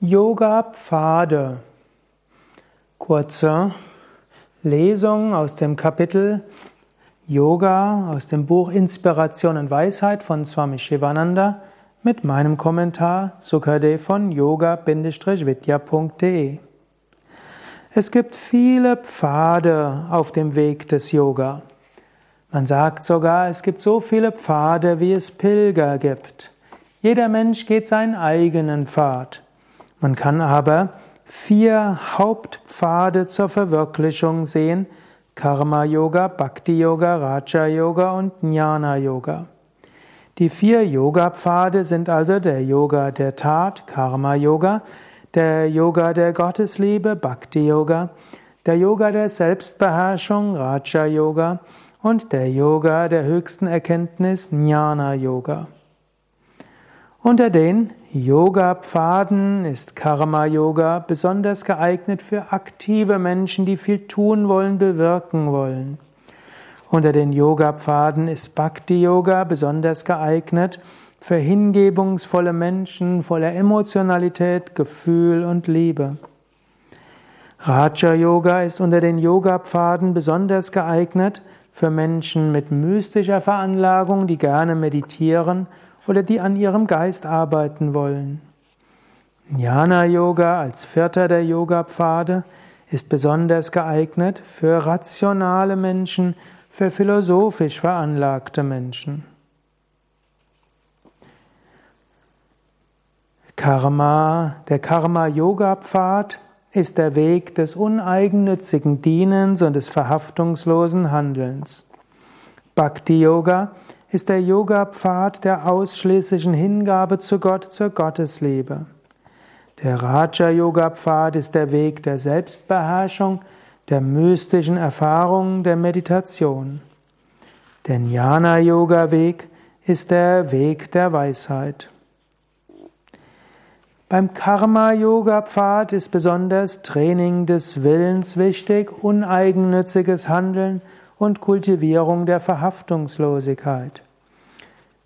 Yoga-Pfade. Kurze Lesung aus dem Kapitel Yoga aus dem Buch Inspiration und Weisheit von Swami Shivananda mit meinem Kommentar Sukade von yoga-vidya.de. Es gibt viele Pfade auf dem Weg des Yoga. Man sagt sogar, es gibt so viele Pfade, wie es Pilger gibt. Jeder Mensch geht seinen eigenen Pfad. Man kann aber vier Hauptpfade zur Verwirklichung sehen. Karma Yoga, Bhakti Yoga, Raja Yoga und Jnana Yoga. Die vier Yoga-Pfade sind also der Yoga der Tat, Karma Yoga, der Yoga der Gottesliebe, Bhakti Yoga, der Yoga der Selbstbeherrschung, Raja Yoga und der Yoga der höchsten Erkenntnis, Jnana Yoga. Unter den Yoga-Pfaden ist Karma-Yoga besonders geeignet für aktive Menschen, die viel tun wollen, bewirken wollen. Unter den Yoga-Pfaden ist Bhakti-Yoga besonders geeignet für hingebungsvolle Menschen voller Emotionalität, Gefühl und Liebe. Raja Yoga ist unter den Yoga-Pfaden besonders geeignet für Menschen mit mystischer Veranlagung, die gerne meditieren oder die an ihrem Geist arbeiten wollen. Jnana Yoga als vierter der Yoga-Pfade ist besonders geeignet für rationale Menschen, für philosophisch veranlagte Menschen. Karma, der Karma-Yoga-Pfad ist der Weg des uneigennützigen Dienens und des verhaftungslosen Handelns. Bhakti-Yoga ist der Yoga-Pfad der ausschließlichen Hingabe zu Gott, zur Gottesliebe. Der Raja-Yoga-Pfad ist der Weg der Selbstbeherrschung, der mystischen Erfahrung, der Meditation. Der Jnana-Yoga-Weg ist der Weg der Weisheit. Beim Karma-Yoga-Pfad ist besonders Training des Willens wichtig, uneigennütziges Handeln und Kultivierung der Verhaftungslosigkeit.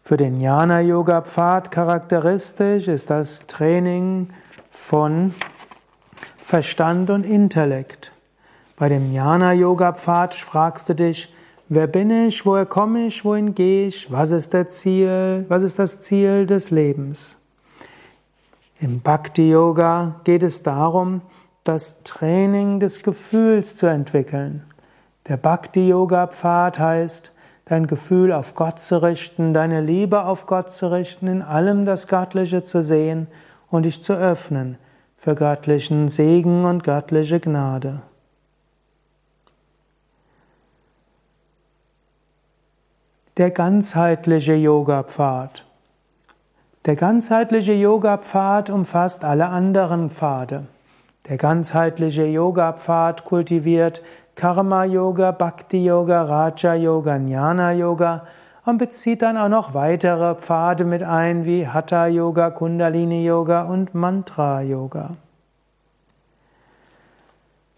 Für den Jnana-Yoga-Pfad charakteristisch ist das Training von Verstand und Intellekt. Bei dem Jnana-Yoga-Pfad fragst du dich, wer bin ich, woher komme ich, wohin gehe ich, was ist der Ziel, was ist das Ziel des Lebens? Im Bhakti Yoga geht es darum, das Training des Gefühls zu entwickeln. Der Bhakti Yoga Pfad heißt, dein Gefühl auf Gott zu richten, deine Liebe auf Gott zu richten, in allem das Göttliche zu sehen und dich zu öffnen für göttlichen Segen und göttliche Gnade. Der ganzheitliche Yoga Pfad. Der ganzheitliche Yoga-Pfad umfasst alle anderen Pfade. Der ganzheitliche Yoga-Pfad kultiviert Karma-Yoga, Bhakti-Yoga, Raja-Yoga, Jnana-Yoga und bezieht dann auch noch weitere Pfade mit ein wie Hatha-Yoga, Kundalini-Yoga und Mantra-Yoga.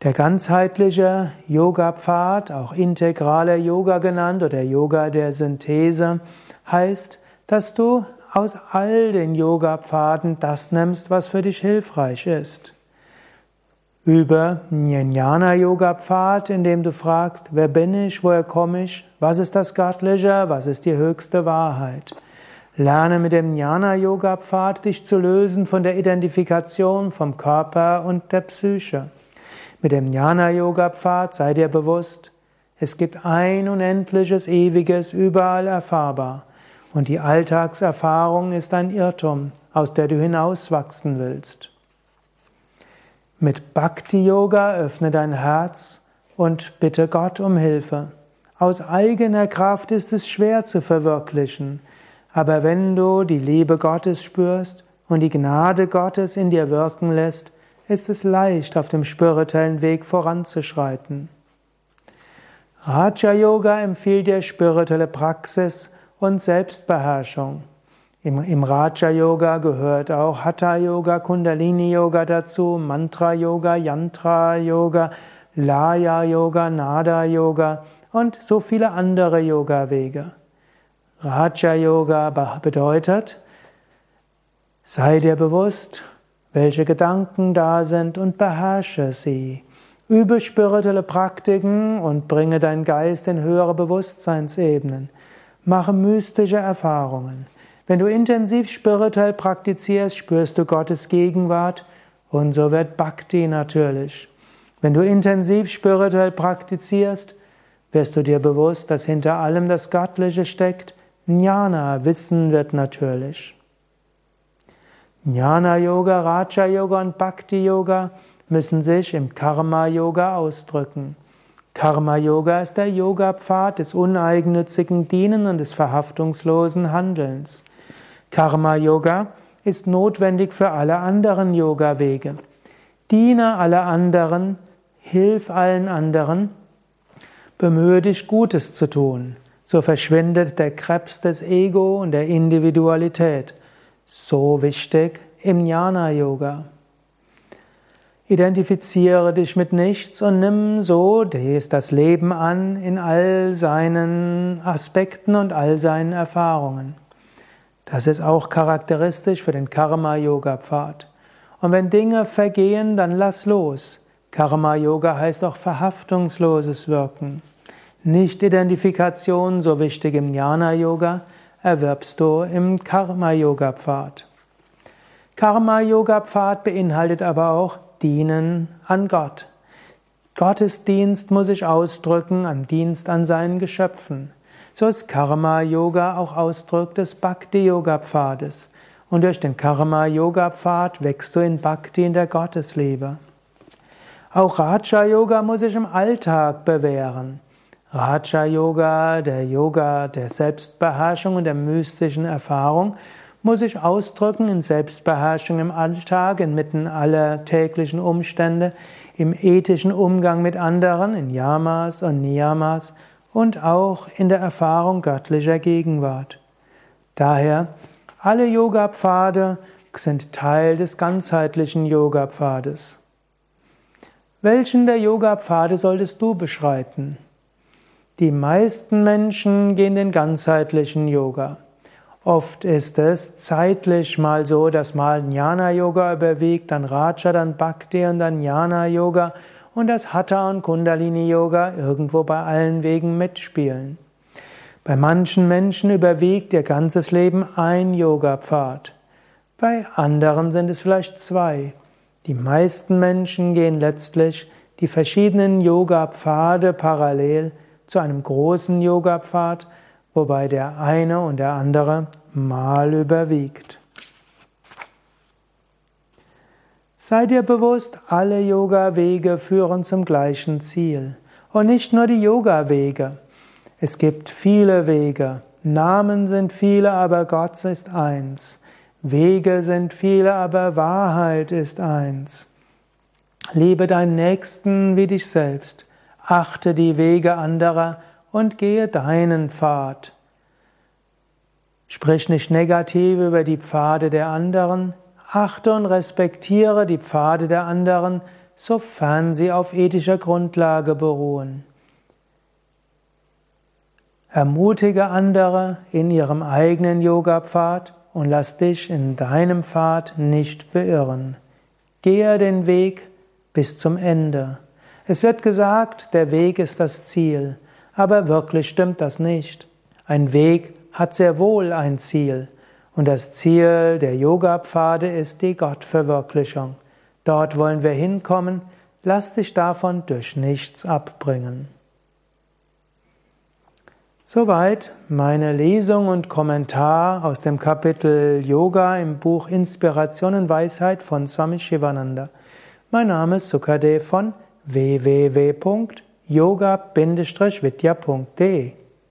Der ganzheitliche Yoga-Pfad, auch integraler Yoga genannt oder Yoga der Synthese, heißt, dass du aus all den Yoga-Pfaden das nimmst, was für dich hilfreich ist. Über Jnana-Yoga-Pfad, in dem du fragst, wer bin ich, woher komme ich, was ist das Göttliche, was ist die höchste Wahrheit. Lerne mit dem Jnana-Yoga-Pfad dich zu lösen von der Identifikation vom Körper und der Psyche. Mit dem Jnana-Yoga-Pfad sei dir bewusst, es gibt ein unendliches, ewiges, überall erfahrbar. Und die Alltagserfahrung ist ein Irrtum, aus der du hinauswachsen willst. Mit Bhakti Yoga öffne dein Herz und bitte Gott um Hilfe. Aus eigener Kraft ist es schwer zu verwirklichen, aber wenn du die Liebe Gottes spürst und die Gnade Gottes in dir wirken lässt, ist es leicht, auf dem spirituellen Weg voranzuschreiten. Raja Yoga empfiehlt dir spirituelle Praxis, und Selbstbeherrschung. Im, im Raja Yoga gehört auch Hatha Yoga, Kundalini Yoga dazu, Mantra Yoga, Yantra Yoga, Laya Yoga, Nada Yoga und so viele andere Yoga Wege. Raja Yoga bedeutet, sei dir bewusst, welche Gedanken da sind und beherrsche sie. Übe spirituelle Praktiken und bringe deinen Geist in höhere Bewusstseinsebenen. Mache mystische Erfahrungen. Wenn du intensiv spirituell praktizierst, spürst du Gottes Gegenwart und so wird Bhakti natürlich. Wenn du intensiv spirituell praktizierst, wirst du dir bewusst, dass hinter allem das Göttliche steckt. Jnana, Wissen wird natürlich. Jnana Yoga, Raja Yoga und Bhakti Yoga müssen sich im Karma Yoga ausdrücken. Karma Yoga ist der Yoga-Pfad des uneigennützigen Dienen und des verhaftungslosen Handelns. Karma Yoga ist notwendig für alle anderen Yoga-Wege. Diene alle anderen, hilf allen anderen, bemühe dich Gutes zu tun. So verschwindet der Krebs des Ego und der Individualität. So wichtig im Jnana Yoga. Identifiziere dich mit nichts und nimm so das Leben an in all seinen Aspekten und all seinen Erfahrungen. Das ist auch charakteristisch für den Karma-Yoga-Pfad. Und wenn Dinge vergehen, dann lass los. Karma-Yoga heißt auch verhaftungsloses Wirken. Nicht-Identifikation, so wichtig im Jnana-Yoga, erwirbst du im Karma-Yoga-Pfad. Karma-Yoga-Pfad beinhaltet aber auch Dienen an Gott. Gottesdienst muss sich ausdrücken am Dienst an seinen Geschöpfen. So ist Karma-Yoga auch Ausdruck des Bhakti-Yoga-Pfades. Und durch den Karma-Yoga-Pfad wächst du in Bhakti in der Gottesliebe. Auch Raja-Yoga muss sich im Alltag bewähren. Raja-Yoga, der Yoga der Selbstbeherrschung und der mystischen Erfahrung, muss sich ausdrücken in Selbstbeherrschung im Alltag, inmitten aller täglichen Umstände, im ethischen Umgang mit anderen, in Yamas und Niyamas und auch in der Erfahrung göttlicher Gegenwart. Daher, alle Yoga-Pfade sind Teil des ganzheitlichen Yoga-Pfades. Welchen der Yoga-Pfade solltest du beschreiten? Die meisten Menschen gehen den ganzheitlichen Yoga. Oft ist es zeitlich mal so, dass mal Jnana Yoga überwiegt, dann Raja, dann Bhakti und dann Jnana Yoga und das Hatha und Kundalini Yoga irgendwo bei allen Wegen mitspielen. Bei manchen Menschen überwiegt ihr ganzes Leben ein Yoga-Pfad. Bei anderen sind es vielleicht zwei. Die meisten Menschen gehen letztlich die verschiedenen Yoga-Pfade parallel zu einem großen Yoga-Pfad, wobei der eine und der andere mal überwiegt. Sei dir bewusst, alle Yoga-Wege führen zum gleichen Ziel. Und nicht nur die Yoga-Wege. Es gibt viele Wege. Namen sind viele, aber Gott ist eins. Wege sind viele, aber Wahrheit ist eins. Liebe deinen Nächsten wie dich selbst. Achte die Wege anderer und gehe deinen Pfad. Sprich nicht negativ über die Pfade der anderen, achte und respektiere die Pfade der anderen, sofern sie auf ethischer Grundlage beruhen. Ermutige andere in ihrem eigenen Yoga-Pfad und lass dich in deinem Pfad nicht beirren. Gehe den Weg bis zum Ende. Es wird gesagt, der Weg ist das Ziel, aber wirklich stimmt das nicht. Ein Weg hat sehr wohl ein Ziel und das Ziel der Yoga-Pfade ist die Gottverwirklichung. Dort wollen wir hinkommen, lass dich davon durch nichts abbringen. Soweit meine Lesung und Kommentar aus dem Kapitel Yoga im Buch Inspiration und Weisheit von Swami Shivananda. Mein Name ist Sukadev von www.yoga-vidya.de